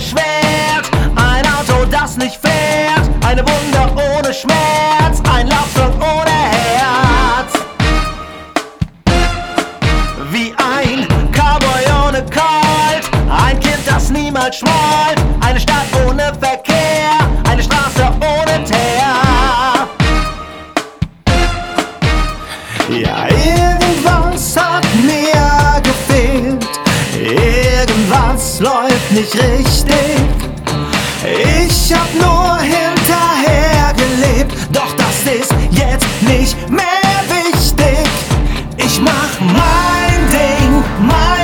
Schwert, ein Auto, das nicht fährt, eine Wunde ohne Schmerz, ein Laufsong ohne Herz. Wie ein Cowboy ohne Colt, ein Kind, das niemals schmollt, eine Stadt ohne Verkehr, eine Straße ohne Teer. Ja, yeah. Nicht richtig. Ich hab nur hinterher gelebt, doch das ist jetzt nicht mehr wichtig. Ich mach mein Ding, mein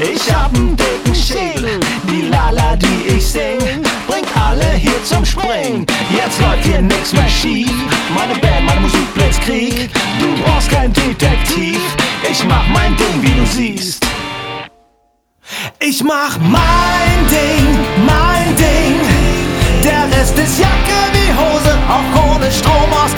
ich hab einen dicken Schädel. Die Lala, die ich sing, bringt alle hier zum Springen. Jetzt läuft hier nix mehr schief. Meine Band, meine Musik, Blitzkrieg. Du brauchst kein Detektiv. Ich mach mein Ding, wie du siehst. Ich mach mein Ding, mein Ding. Der Rest ist Jacke wie Hose, auch ohne Strom aus